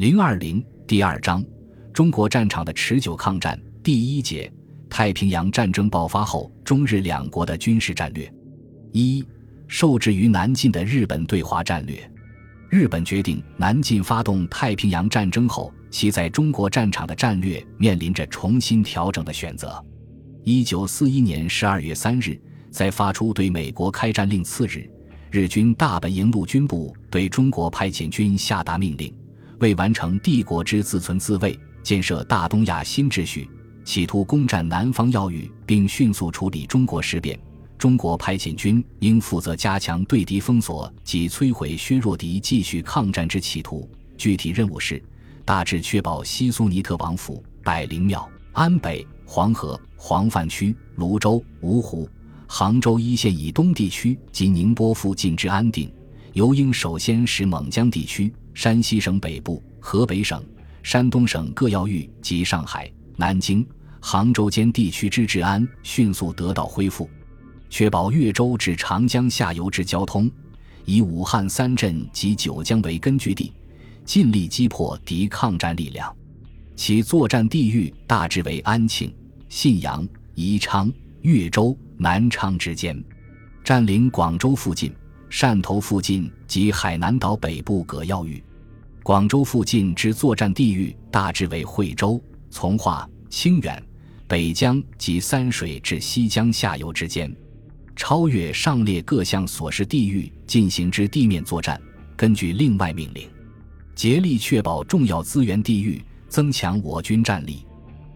零二零第二章：中国战场的持久抗战第一节：太平洋战争爆发后，中日两国的军事战略。一、受制于南进的日本对华战略。日本决定南进发动太平洋战争后，其在中国战场的战略面临着重新调整的选择。一九四一年十二月三日，在发出对美国开战令次日，日军大本营陆军部对中国派遣军下达命令。为完成帝国之自存自卫，建设大东亚新秩序，企图攻占南方要域，并迅速处理中国事变，中国派遣军应负责加强对敌封锁及摧毁削弱敌继续抗战之企图。具体任务是：大致确保西苏尼特王府、百灵庙、安北、黄河、黄泛区、泸州、芜湖、杭州一线以东地区及宁波附近之安定。尤应首先使蒙江地区。山西省北部、河北省、山东省各要域及上海、南京、杭州间地区之治安迅速得到恢复，确保越州至长江下游之交通，以武汉三镇及九江为根据地，尽力击破敌抗战力量。其作战地域大致为安庆、信阳、宜昌、越州、南昌之间，占领广州附近。汕头附近及海南岛北部各要域，广州附近之作战地域大致为惠州、从化、清远、北江及三水至西江下游之间。超越上列各项所示地域进行之地面作战，根据另外命令，竭力确保重要资源地域，增强我军战力。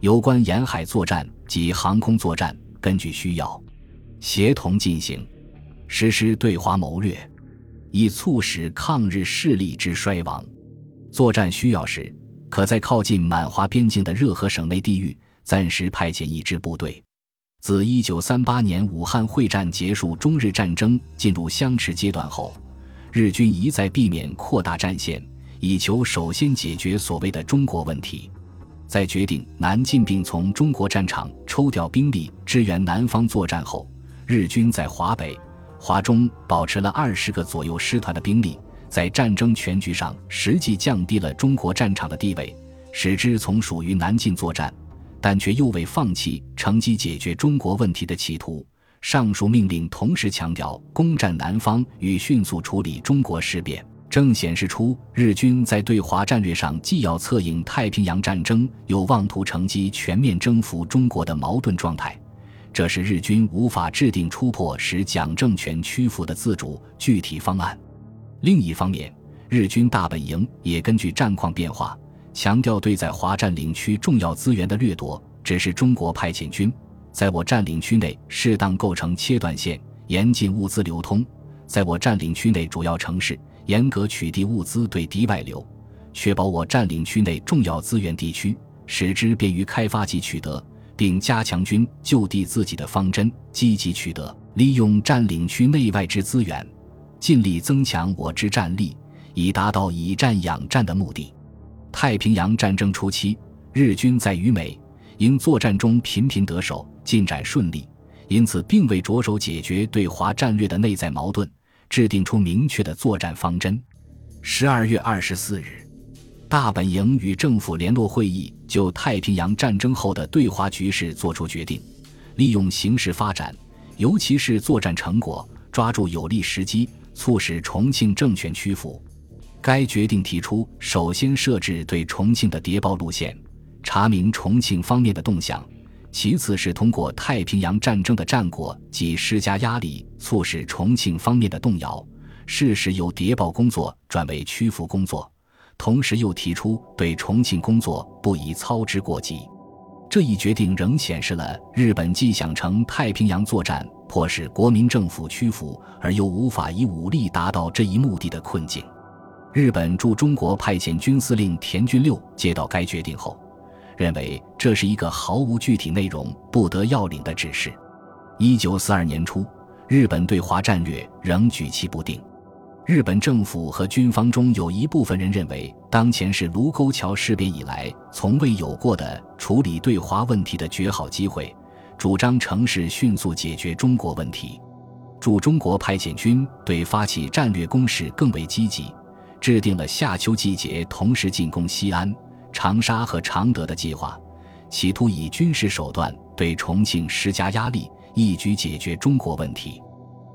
有关沿海作战及航空作战，根据需要，协同进行。实施对华谋略，以促使抗日势力之衰亡。作战需要时，可在靠近满华边境的热河省内地域暂时派遣一支部队。自1938年武汉会战结束，中日战争进入相持阶段后，日军一再避免扩大战线，以求首先解决所谓的中国问题。在决定南进并从中国战场抽调兵力支援南方作战后，日军在华北。华中保持了二十个左右师团的兵力，在战争全局上实际降低了中国战场的地位，使之从属于南进作战，但却又未放弃乘机解决中国问题的企图。上述命令同时强调攻占南方与迅速处理中国事变，正显示出日军在对华战略上既要策应太平洋战争，又妄图乘机全面征服中国的矛盾状态。这是日军无法制定突破使蒋政权屈服的自主具体方案。另一方面，日军大本营也根据战况变化，强调对在华占领区重要资源的掠夺，只是中国派遣军在我占领区内适当构成切断线，严禁物资流通；在我占领区内主要城市严格取缔物资对敌外流，确保我占领区内重要资源地区使之便于开发及取得。并加强军就地自己的方针，积极取得利用占领区内外之资源，尽力增强我之战力，以达到以战养战的目的。太平洋战争初期，日军在与美英作战中频频得手，进展顺利，因此并未着手解决对华战略的内在矛盾，制定出明确的作战方针。十二月二十四日。大本营与政府联络会议就太平洋战争后的对华局势作出决定，利用形势发展，尤其是作战成果，抓住有利时机，促使重庆政权屈服。该决定提出，首先设置对重庆的谍报路线，查明重庆方面的动向；其次是通过太平洋战争的战果及施加压力，促使重庆方面的动摇，适时由谍报工作转为屈服工作。同时又提出对重庆工作不宜操之过急，这一决定仍显示了日本既想乘太平洋作战迫使国民政府屈服，而又无法以武力达到这一目的的困境。日本驻中国派遣军司令田俊六接到该决定后，认为这是一个毫无具体内容、不得要领的指示。一九四二年初，日本对华战略仍举棋不定。日本政府和军方中有一部分人认为，当前是卢沟桥事变以来从未有过的处理对华问题的绝好机会，主张尝试迅速解决中国问题。驻中国派遣军对发起战略攻势更为积极，制定了夏秋季节同时进攻西安、长沙和常德的计划，企图以军事手段对重庆施加压力，一举解决中国问题。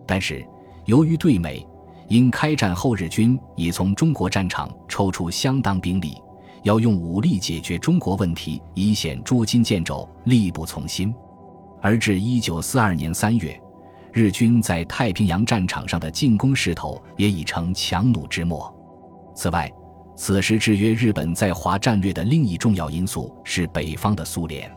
但是，由于对美，因开战后日军已从中国战场抽出相当兵力，要用武力解决中国问题已显捉襟见肘，力不从心。而至一九四二年三月。日军在太平洋战场上的进攻势头也已成强弩之末。此外，此时制约日本在华战略的另一重要因素是北方的苏联。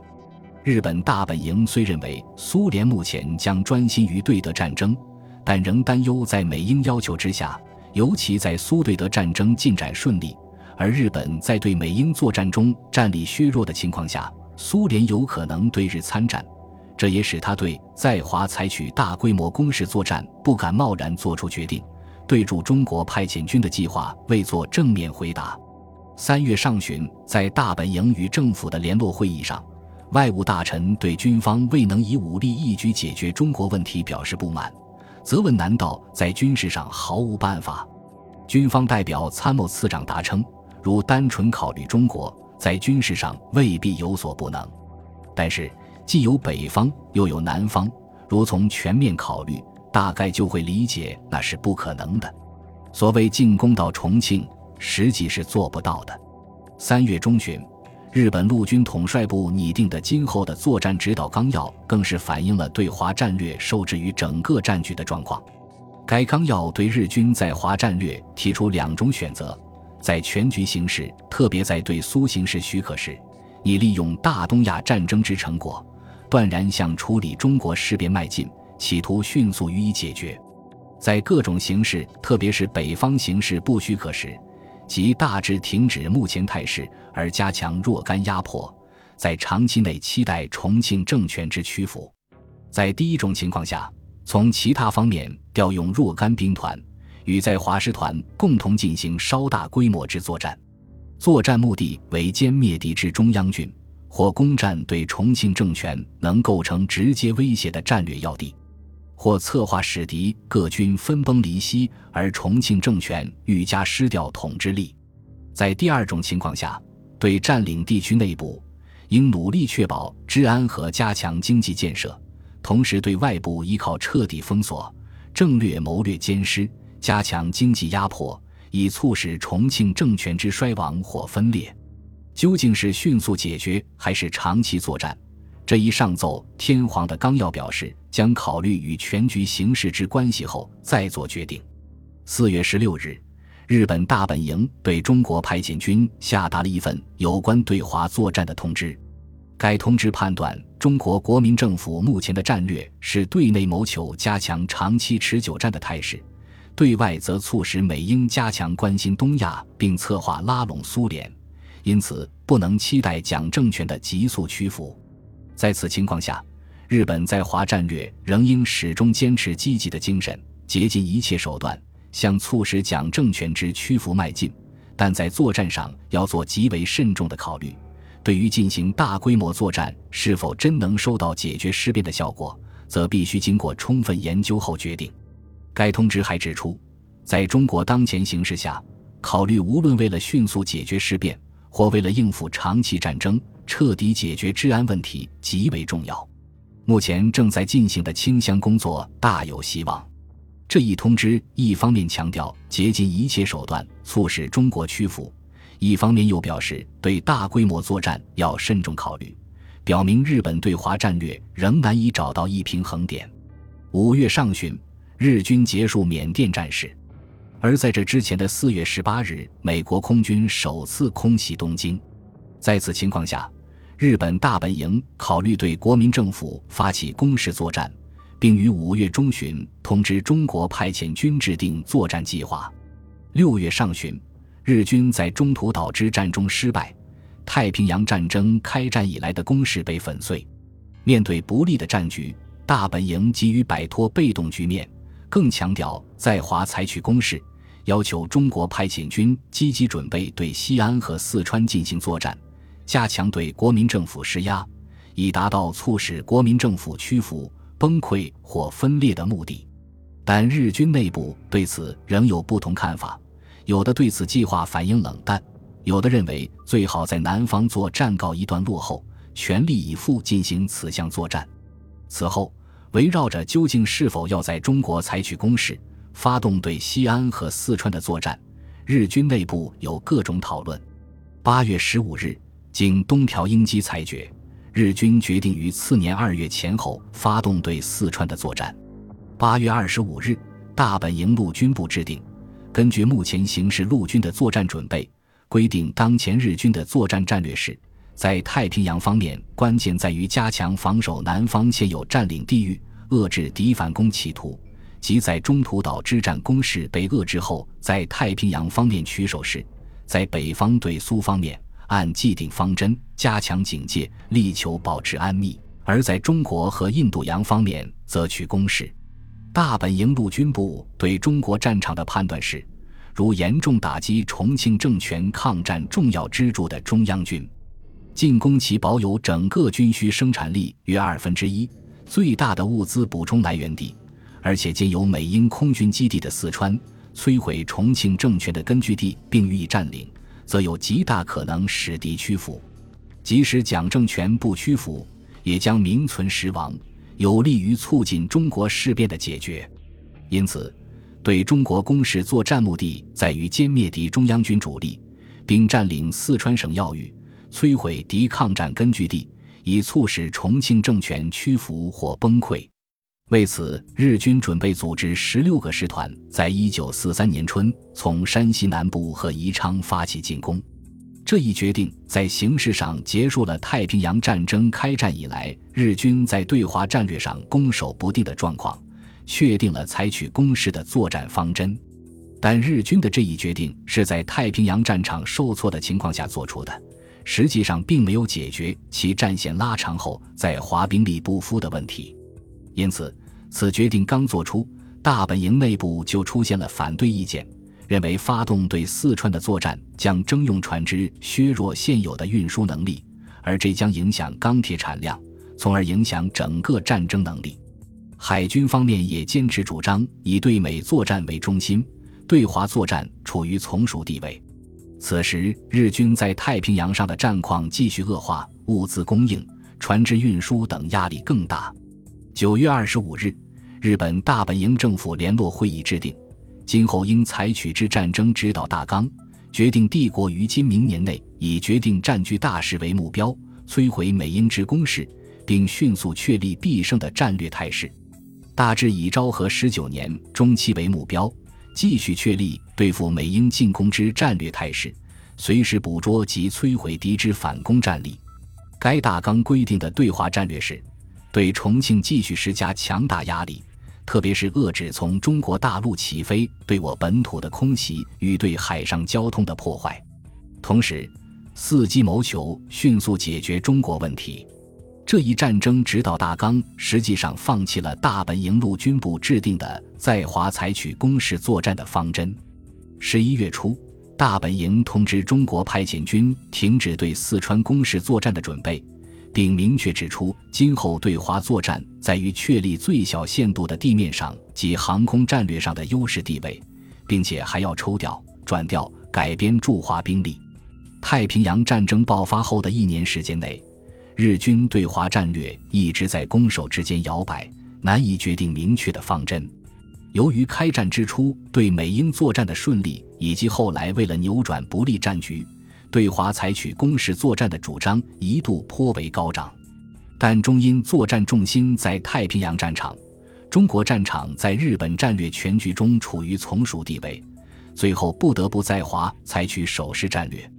日本大本营虽认为苏联目前将专心于对德战争，但仍担忧在美英要求之下，尤其在苏对德战争进展顺利，而日本在对美英作战中战力削弱的情况下，苏联有可能对日参战。这也使他对在华采取大规模攻势作战不敢贸然作出决定，对驻中国派遣军的计划未作正面回答。三月上旬，在大本营与政府的联络会议上，外务大臣对军方未能以武力一举解决中国问题表示不满，责问难道在军事上毫无办法？军方代表参谋次长答称，如单纯考虑中国，在军事上未必有所不能，但是。既有北方，又有南方。如从全面考虑，大概就会理解那是不可能的。所谓进攻到重庆，实际是做不到的。三月中旬，日本陆军统帅部拟定的今后的作战指导纲要，更是反映了对华战略受制于整个战局的状况。该纲要对日军在华战略提出两种选择：在全局形势，特别在对苏形势许可时，以利用大东亚战争之成果。断然向处理中国事变迈进，企图迅速予以解决。在各种形势，特别是北方形势不许可时，即大致停止目前态势，而加强若干压迫，在长期内期待重庆政权之屈服。在第一种情况下，从其他方面调用若干兵团，与在华师团共同进行稍大规模之作战，作战目的为歼灭敌之中央军。或攻占对重庆政权能构成直接威胁的战略要地，或策划使敌各军分崩离析，而重庆政权愈加失掉统治力。在第二种情况下，对占领地区内部，应努力确保治安和加强经济建设，同时对外部依靠彻底封锁、政略谋略兼施，加强经济压迫，以促使重庆政权之衰亡或分裂。究竟是迅速解决还是长期作战？这一上奏天皇的纲要表示，将考虑与全局形势之关系后再做决定。四月十六日，日本大本营对中国派遣军下达了一份有关对华作战的通知。该通知判断，中国国民政府目前的战略是对内谋求加强长期持久战的态势，对外则促使美英加强关心东亚，并策划拉拢苏联。因此，不能期待蒋政权的急速屈服。在此情况下，日本在华战略仍应始终坚持积极的精神，竭尽一切手段向促使蒋政权之屈服迈进。但在作战上要做极为慎重的考虑。对于进行大规模作战是否真能收到解决事变的效果，则必须经过充分研究后决定。该通知还指出，在中国当前形势下，考虑无论为了迅速解决事变，或为了应付长期战争，彻底解决治安问题极为重要。目前正在进行的清乡工作大有希望。这一通知一方面强调竭尽一切手段促使中国屈服，一方面又表示对大规模作战要慎重考虑，表明日本对华战略仍难以找到一平衡点。五月上旬，日军结束缅甸战事。而在这之前的四月十八日，美国空军首次空袭东京。在此情况下，日本大本营考虑对国民政府发起攻势作战，并于五月中旬通知中国派遣军制定作战计划。六月上旬，日军在中途岛之战中失败，太平洋战争开战以来的攻势被粉碎。面对不利的战局，大本营急于摆脱被动局面，更强调在华采取攻势。要求中国派遣军积极准备对西安和四川进行作战，加强对国民政府施压，以达到促使国民政府屈服、崩溃或分裂的目的。但日军内部对此仍有不同看法，有的对此计划反应冷淡，有的认为最好在南方作战告一段落后，全力以赴进行此项作战。此后，围绕着究竟是否要在中国采取攻势，发动对西安和四川的作战，日军内部有各种讨论。八月十五日，经东条英机裁决，日军决定于次年二月前后发动对四川的作战。八月二十五日，大本营陆军部制定。根据目前形势，陆军的作战准备规定，当前日军的作战战略是：在太平洋方面，关键在于加强防守南方现有占领地域，遏制敌反攻企图；即在中途岛之战攻势被遏制后，在太平洋方面取守时，在北方对苏方面按既定方针加强警戒，力求保持安密；而在中国和印度洋方面则取攻势。大本营陆军部对中国战场的判断是：如严重打击重庆政权抗战重要支柱的中央军，进攻其保有整个军需生产力约二分之一、最大的物资补充来源地，而且兼有美英空军基地的四川，摧毁重庆政权的根据地并予以占领，则有极大可能使敌屈服；即使蒋政权不屈服，也将名存实亡。有利于促进中国事变的解决，因此，对中国攻势作战目的在于歼灭敌中央军主力，并占领四川省要域，摧毁敌抗战根据地，以促使重庆政权屈服或崩溃。为此，日军准备组织十六个师团，在一九四三年春从山西南部和宜昌发起进攻。这一决定在形式上结束了太平洋战争开战以来日军在对华战略上攻守不定的状况，确定了采取攻势的作战方针。但日军的这一决定是在太平洋战场受挫的情况下做出的，实际上并没有解决其战线拉长后在华兵力不敷的问题。因此，此决定刚做出，大本营内部就出现了反对意见。认为发动对四川的作战将征用船只，削弱现有的运输能力，而这将影响钢铁产量，从而影响整个战争能力。海军方面也坚持主张以对美作战为中心，对华作战处于从属地位。此时，日军在太平洋上的战况继续恶化，物资供应、船只运输等压力更大。九月二十五日，日本大本营政府联络会议制定。今后应采取之战争指导大纲，决定帝国于今明年内以决定占据大势为目标，摧毁美英之攻势，并迅速确立必胜的战略态势。大致以昭和十九年中期为目标，继续确立对付美英进攻之战略态势，随时捕捉及摧毁敌之反攻战力。该大纲规定的对华战略是：对重庆继续施加强大压力。特别是遏制从中国大陆起飞对我本土的空袭与对海上交通的破坏，同时伺机谋求迅速解决中国问题。这一战争指导大纲实际上放弃了大本营陆军部制定的在华采取攻势作战的方针。十一月初，大本营通知中国派遣军停止对四川攻势作战的准备。并明确指出，今后对华作战在于确立最小限度的地面上及航空战略上的优势地位，并且还要抽调、转调、改编驻华兵力。太平洋战争爆发后的一年时间内，日军对华战略一直在攻守之间摇摆，难以决定明确的方针。由于开战之初对美英作战的顺利，以及后来为了扭转不利战局。对华采取攻势作战的主张一度颇为高涨，但终因作战重心在太平洋战场，中国战场在日本战略全局中处于从属地位，最后不得不在华采取守势战略。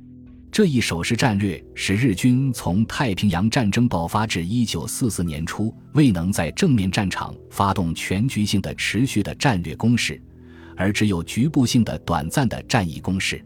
这一守势战略使日军从太平洋战争爆发至一九四四年初未能在正面战场发动全局性的持续的战略攻势，而只有局部性的短暂的战役攻势。